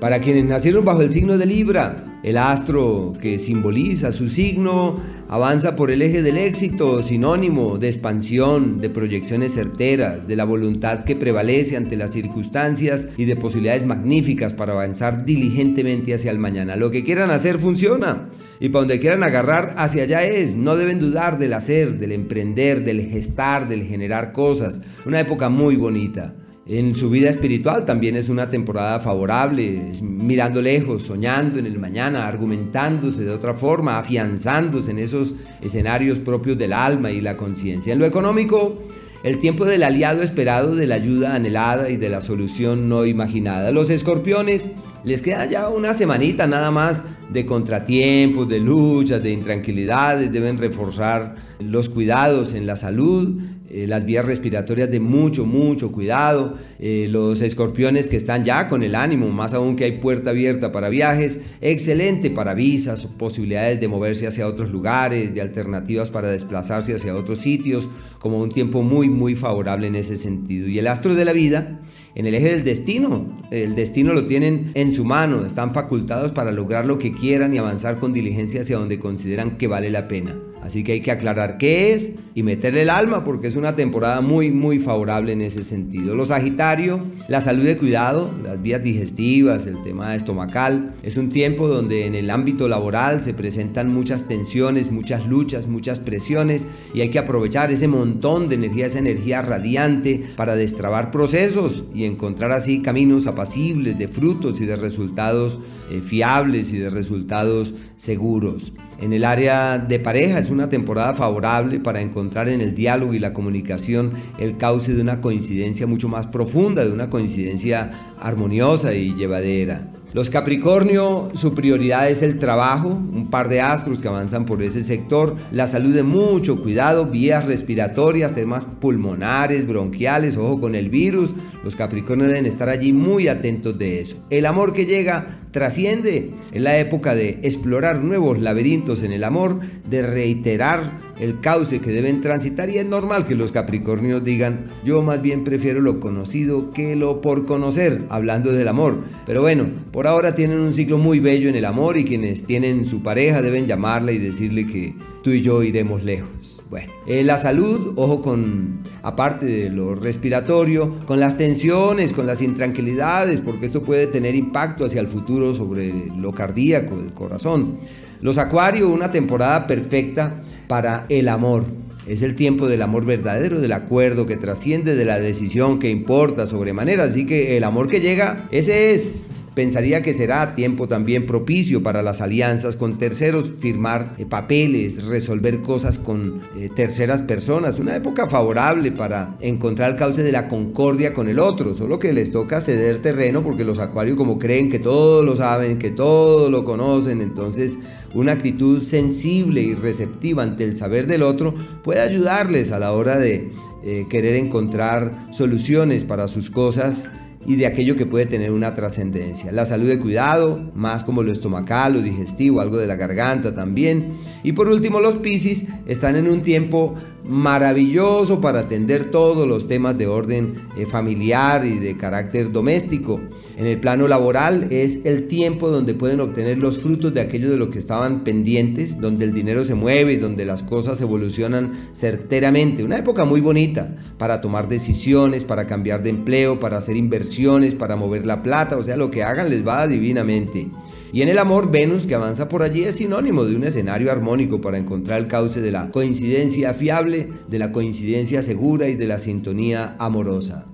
Para quienes nacieron bajo el signo de Libra, el astro que simboliza su signo avanza por el eje del éxito, sinónimo de expansión, de proyecciones certeras, de la voluntad que prevalece ante las circunstancias y de posibilidades magníficas para avanzar diligentemente hacia el mañana. Lo que quieran hacer funciona. Y para donde quieran agarrar, hacia allá es. No deben dudar del hacer, del emprender, del gestar, del generar cosas. Una época muy bonita. En su vida espiritual también es una temporada favorable, mirando lejos, soñando en el mañana, argumentándose de otra forma, afianzándose en esos escenarios propios del alma y la conciencia. En lo económico, el tiempo del aliado esperado, de la ayuda anhelada y de la solución no imaginada. Los escorpiones les queda ya una semanita nada más de contratiempos, de luchas, de intranquilidades, deben reforzar los cuidados en la salud, eh, las vías respiratorias de mucho, mucho cuidado, eh, los escorpiones que están ya con el ánimo, más aún que hay puerta abierta para viajes, excelente para visas, posibilidades de moverse hacia otros lugares, de alternativas para desplazarse hacia otros sitios, como un tiempo muy, muy favorable en ese sentido. Y el astro de la vida, en el eje del destino. El destino lo tienen en su mano, están facultados para lograr lo que quieran y avanzar con diligencia hacia donde consideran que vale la pena. Así que hay que aclarar qué es y meterle el alma porque es una temporada muy, muy favorable en ese sentido. Los Sagitario, la salud de cuidado, las vías digestivas, el tema estomacal. Es un tiempo donde en el ámbito laboral se presentan muchas tensiones, muchas luchas, muchas presiones y hay que aprovechar ese montón de energía, esa energía radiante para destrabar procesos y encontrar así caminos apacibles de frutos y de resultados eh, fiables y de resultados seguros. En el área de pareja es una temporada favorable para encontrar en el diálogo y la comunicación el cauce de una coincidencia mucho más profunda, de una coincidencia armoniosa y llevadera. Los Capricornio, su prioridad es el trabajo, un par de astros que avanzan por ese sector, la salud de mucho cuidado, vías respiratorias, temas pulmonares, bronquiales, ojo con el virus. Los Capricornio deben estar allí muy atentos de eso. El amor que llega trasciende. en la época de explorar nuevos laberintos en el amor, de reiterar el cauce que deben transitar y es normal que los Capricornios digan yo más bien prefiero lo conocido que lo por conocer, hablando del amor. Pero bueno, por ahora tienen un ciclo muy bello en el amor y quienes tienen su pareja deben llamarla y decirle que tú y yo iremos lejos. Bueno, en la salud, ojo con, aparte de lo respiratorio, con las tensiones, con las intranquilidades, porque esto puede tener impacto hacia el futuro sobre lo cardíaco, el corazón. Los Acuario, una temporada perfecta para el amor. Es el tiempo del amor verdadero, del acuerdo que trasciende de la decisión que importa sobremanera. Así que el amor que llega, ese es. Pensaría que será tiempo también propicio para las alianzas con terceros, firmar eh, papeles, resolver cosas con eh, terceras personas. Una época favorable para encontrar el cauce de la concordia con el otro. Solo que les toca ceder terreno porque los acuarios como creen que todo lo saben, que todo lo conocen, entonces una actitud sensible y receptiva ante el saber del otro puede ayudarles a la hora de eh, querer encontrar soluciones para sus cosas y de aquello que puede tener una trascendencia. La salud de cuidado, más como lo estomacal o digestivo, algo de la garganta también. Y por último, los Piscis están en un tiempo maravilloso para atender todos los temas de orden eh, familiar y de carácter doméstico. En el plano laboral es el tiempo donde pueden obtener los frutos de aquello de lo que estaban pendientes, donde el dinero se mueve donde las cosas evolucionan certeramente. Una época muy bonita para tomar decisiones, para cambiar de empleo, para hacer inversiones, para mover la plata, o sea, lo que hagan les va divinamente. Y en el amor, Venus, que avanza por allí, es sinónimo de un escenario armónico para encontrar el cauce de la coincidencia fiable, de la coincidencia segura y de la sintonía amorosa.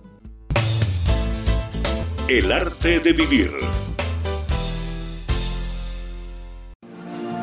El arte de vivir.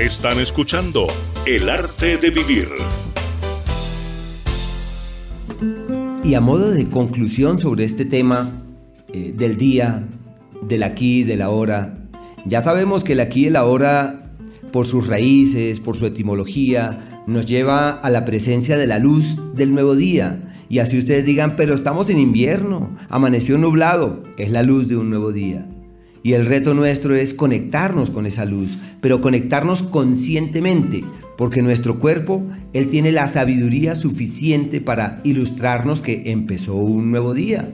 Están escuchando El arte de vivir. Y a modo de conclusión sobre este tema eh, del día, del aquí y del ahora, ya sabemos que el aquí y el ahora, por sus raíces, por su etimología, nos lleva a la presencia de la luz del nuevo día. Y así ustedes digan, pero estamos en invierno, amaneció nublado, es la luz de un nuevo día. Y el reto nuestro es conectarnos con esa luz, pero conectarnos conscientemente, porque nuestro cuerpo, él tiene la sabiduría suficiente para ilustrarnos que empezó un nuevo día.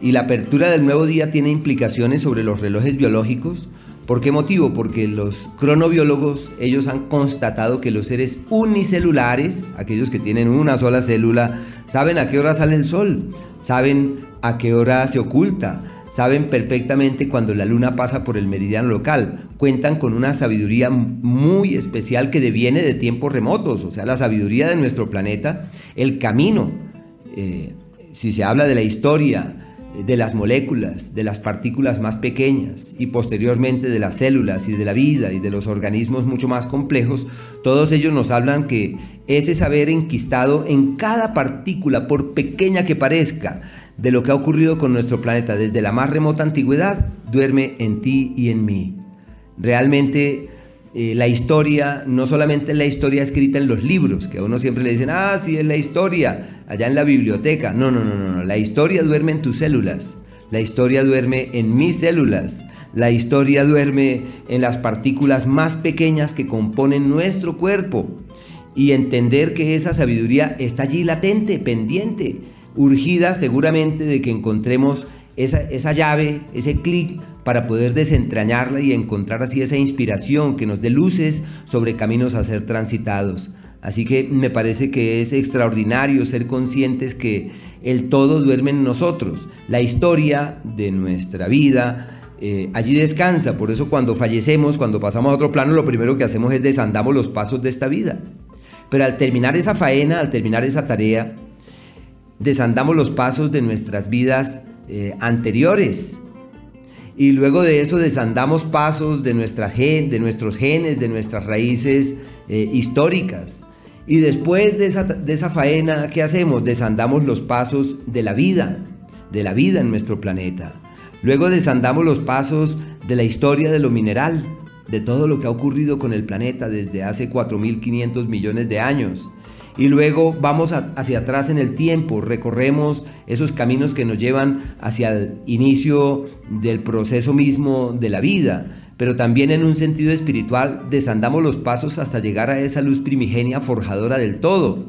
Y la apertura del nuevo día tiene implicaciones sobre los relojes biológicos. ¿Por qué motivo? Porque los cronobiólogos, ellos han constatado que los seres unicelulares, aquellos que tienen una sola célula, saben a qué hora sale el sol, saben a qué hora se oculta, saben perfectamente cuando la luna pasa por el meridiano local, cuentan con una sabiduría muy especial que deviene de tiempos remotos, o sea, la sabiduría de nuestro planeta, el camino, eh, si se habla de la historia, de las moléculas, de las partículas más pequeñas y posteriormente de las células y de la vida y de los organismos mucho más complejos, todos ellos nos hablan que ese saber enquistado en cada partícula, por pequeña que parezca, de lo que ha ocurrido con nuestro planeta desde la más remota antigüedad duerme en ti y en mí. Realmente eh, la historia, no solamente la historia escrita en los libros, que a uno siempre le dicen, ah, sí, es la historia, allá en la biblioteca. No, no, no, no, no. La historia duerme en tus células. La historia duerme en mis células. La historia duerme en las partículas más pequeñas que componen nuestro cuerpo. Y entender que esa sabiduría está allí latente, pendiente, urgida seguramente de que encontremos esa, esa llave, ese clic para poder desentrañarla y encontrar así esa inspiración que nos dé luces sobre caminos a ser transitados. Así que me parece que es extraordinario ser conscientes que el todo duerme en nosotros. La historia de nuestra vida eh, allí descansa. Por eso cuando fallecemos, cuando pasamos a otro plano, lo primero que hacemos es desandamos los pasos de esta vida. Pero al terminar esa faena, al terminar esa tarea, desandamos los pasos de nuestras vidas eh, anteriores. Y luego de eso desandamos pasos de, nuestra gen, de nuestros genes, de nuestras raíces eh, históricas. Y después de esa, de esa faena, ¿qué hacemos? Desandamos los pasos de la vida, de la vida en nuestro planeta. Luego desandamos los pasos de la historia de lo mineral, de todo lo que ha ocurrido con el planeta desde hace 4.500 millones de años y luego vamos hacia atrás en el tiempo, recorremos esos caminos que nos llevan hacia el inicio del proceso mismo de la vida, pero también en un sentido espiritual desandamos los pasos hasta llegar a esa luz primigenia forjadora del todo.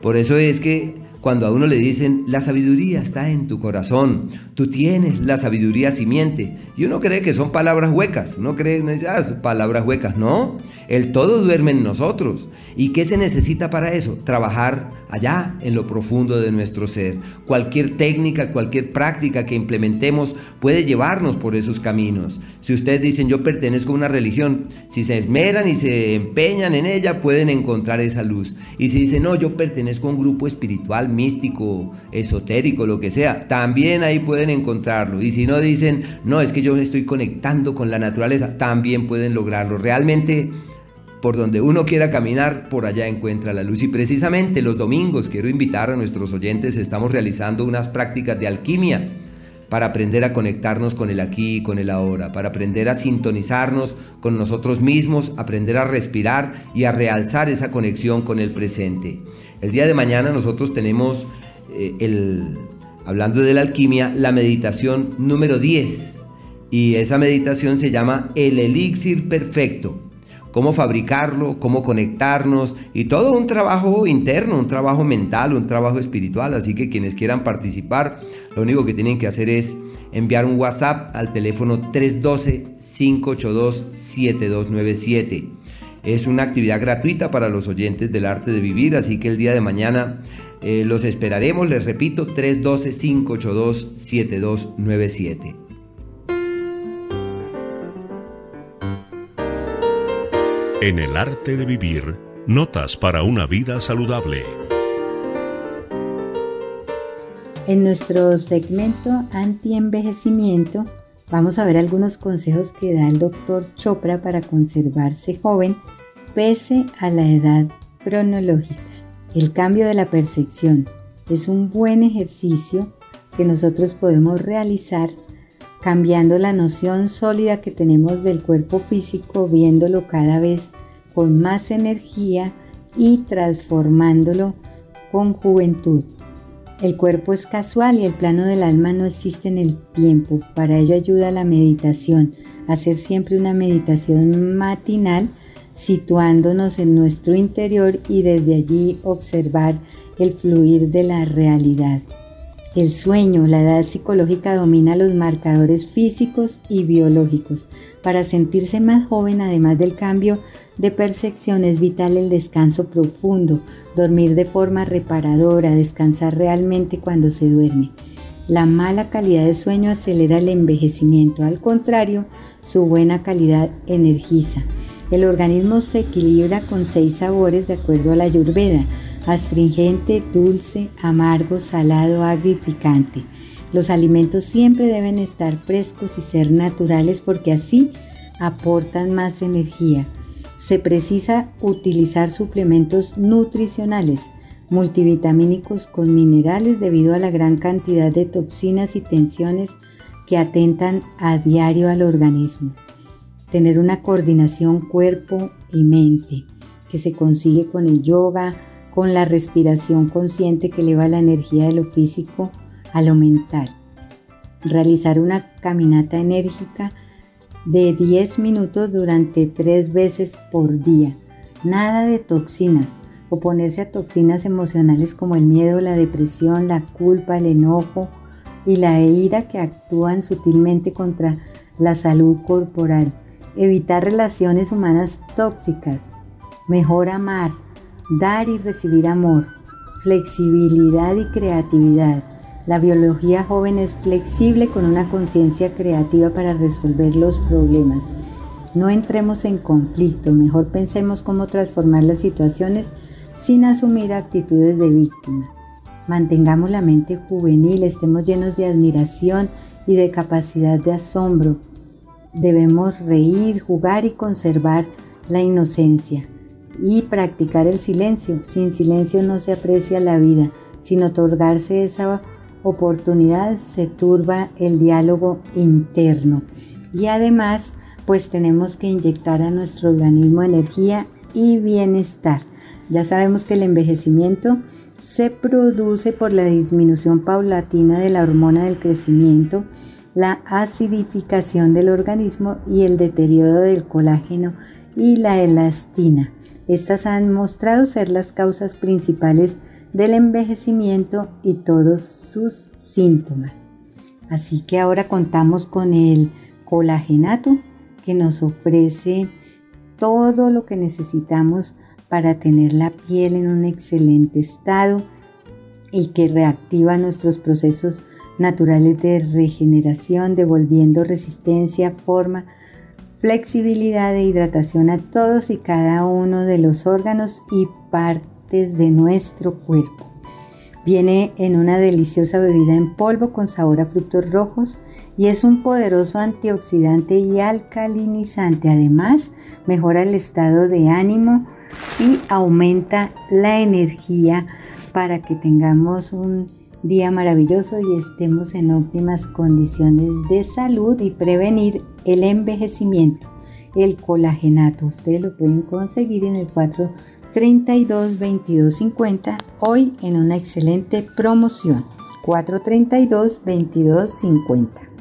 Por eso es que cuando a uno le dicen, la sabiduría está en tu corazón, tú tienes la sabiduría simiente, y uno cree que son palabras huecas, no cree, no dice, ah, palabras huecas, no, el todo duerme en nosotros. ¿Y qué se necesita para eso? Trabajar allá en lo profundo de nuestro ser. Cualquier técnica, cualquier práctica que implementemos puede llevarnos por esos caminos. Si ustedes dicen yo pertenezco a una religión, si se esmeran y se empeñan en ella, pueden encontrar esa luz. Y si dicen no, yo pertenezco a un grupo espiritual, místico, esotérico, lo que sea, también ahí pueden encontrarlo. Y si no dicen, no, es que yo estoy conectando con la naturaleza, también pueden lograrlo. Realmente por donde uno quiera caminar, por allá encuentra la luz. Y precisamente los domingos quiero invitar a nuestros oyentes, estamos realizando unas prácticas de alquimia para aprender a conectarnos con el aquí y con el ahora, para aprender a sintonizarnos con nosotros mismos, aprender a respirar y a realzar esa conexión con el presente. El día de mañana nosotros tenemos, eh, el, hablando de la alquimia, la meditación número 10. Y esa meditación se llama el elixir perfecto cómo fabricarlo, cómo conectarnos y todo un trabajo interno, un trabajo mental, un trabajo espiritual. Así que quienes quieran participar, lo único que tienen que hacer es enviar un WhatsApp al teléfono 312-582-7297. Es una actividad gratuita para los oyentes del arte de vivir, así que el día de mañana eh, los esperaremos. Les repito, 312-582-7297. En el arte de vivir, notas para una vida saludable. En nuestro segmento anti-envejecimiento vamos a ver algunos consejos que da el doctor Chopra para conservarse joven pese a la edad cronológica. El cambio de la percepción es un buen ejercicio que nosotros podemos realizar cambiando la noción sólida que tenemos del cuerpo físico, viéndolo cada vez con más energía y transformándolo con juventud. El cuerpo es casual y el plano del alma no existe en el tiempo. Para ello ayuda la meditación, hacer siempre una meditación matinal situándonos en nuestro interior y desde allí observar el fluir de la realidad. El sueño, la edad psicológica domina los marcadores físicos y biológicos. Para sentirse más joven, además del cambio de percepción, es vital el descanso profundo, dormir de forma reparadora, descansar realmente cuando se duerme. La mala calidad de sueño acelera el envejecimiento, al contrario, su buena calidad energiza. El organismo se equilibra con seis sabores de acuerdo a la ayurveda astringente, dulce, amargo, salado, agrio y picante. Los alimentos siempre deben estar frescos y ser naturales porque así aportan más energía. Se precisa utilizar suplementos nutricionales, multivitamínicos con minerales debido a la gran cantidad de toxinas y tensiones que atentan a diario al organismo. tener una coordinación cuerpo y mente que se consigue con el yoga, con la respiración consciente que eleva la energía de lo físico a lo mental. Realizar una caminata enérgica de 10 minutos durante 3 veces por día. Nada de toxinas. Oponerse a toxinas emocionales como el miedo, la depresión, la culpa, el enojo y la ira que actúan sutilmente contra la salud corporal. Evitar relaciones humanas tóxicas. Mejor amar. Dar y recibir amor. Flexibilidad y creatividad la biología joven es flexible con una conciencia creativa para resolver los problemas. No entremos en conflicto, mejor pensemos cómo transformar las situaciones sin asumir actitudes de víctima. Mantengamos la mente juvenil, estemos llenos de admiración y de capacidad de asombro. Debemos reír, jugar y conservar la inocencia y practicar el silencio. Sin silencio no se aprecia la vida, sin otorgarse esa oportunidades se turba el diálogo interno y además pues tenemos que inyectar a nuestro organismo energía y bienestar. Ya sabemos que el envejecimiento se produce por la disminución paulatina de la hormona del crecimiento, la acidificación del organismo y el deterioro del colágeno y la elastina. Estas han mostrado ser las causas principales del envejecimiento y todos sus síntomas. Así que ahora contamos con el colagenato que nos ofrece todo lo que necesitamos para tener la piel en un excelente estado y que reactiva nuestros procesos naturales de regeneración, devolviendo resistencia, forma, flexibilidad e hidratación a todos y cada uno de los órganos y partes de nuestro cuerpo. Viene en una deliciosa bebida en polvo con sabor a frutos rojos y es un poderoso antioxidante y alcalinizante. Además, mejora el estado de ánimo y aumenta la energía para que tengamos un día maravilloso y estemos en óptimas condiciones de salud y prevenir el envejecimiento. El colagenato, ustedes lo pueden conseguir en el 4 32 22 50 hoy en una excelente promoción. 432 22 50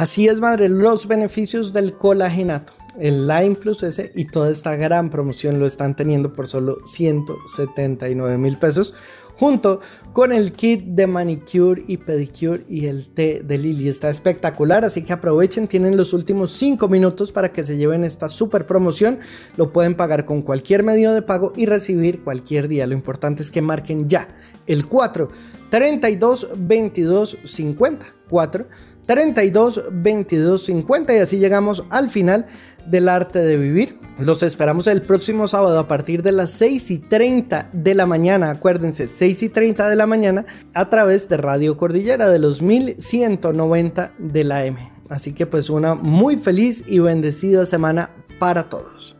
así es madre los beneficios del colagenato. El Lime Plus S y toda esta gran promoción lo están teniendo por solo 179 mil pesos junto con el kit de manicure y pedicure y el té de Lily. Está espectacular, así que aprovechen, tienen los últimos 5 minutos para que se lleven esta super promoción. Lo pueden pagar con cualquier medio de pago y recibir cualquier día. Lo importante es que marquen ya el 4 32 22 50 4 32 22 50 y así llegamos al final del arte de vivir. Los esperamos el próximo sábado a partir de las 6 y 30 de la mañana. Acuérdense, 6 y 30 de la mañana a través de Radio Cordillera de los 1190 de la M. Así que pues una muy feliz y bendecida semana para todos.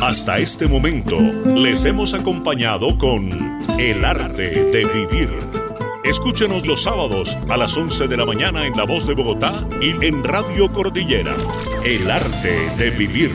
Hasta este momento les hemos acompañado con El arte de vivir Escúchenos los sábados a las 11 de la mañana en La Voz de Bogotá y en Radio Cordillera. El arte de vivir.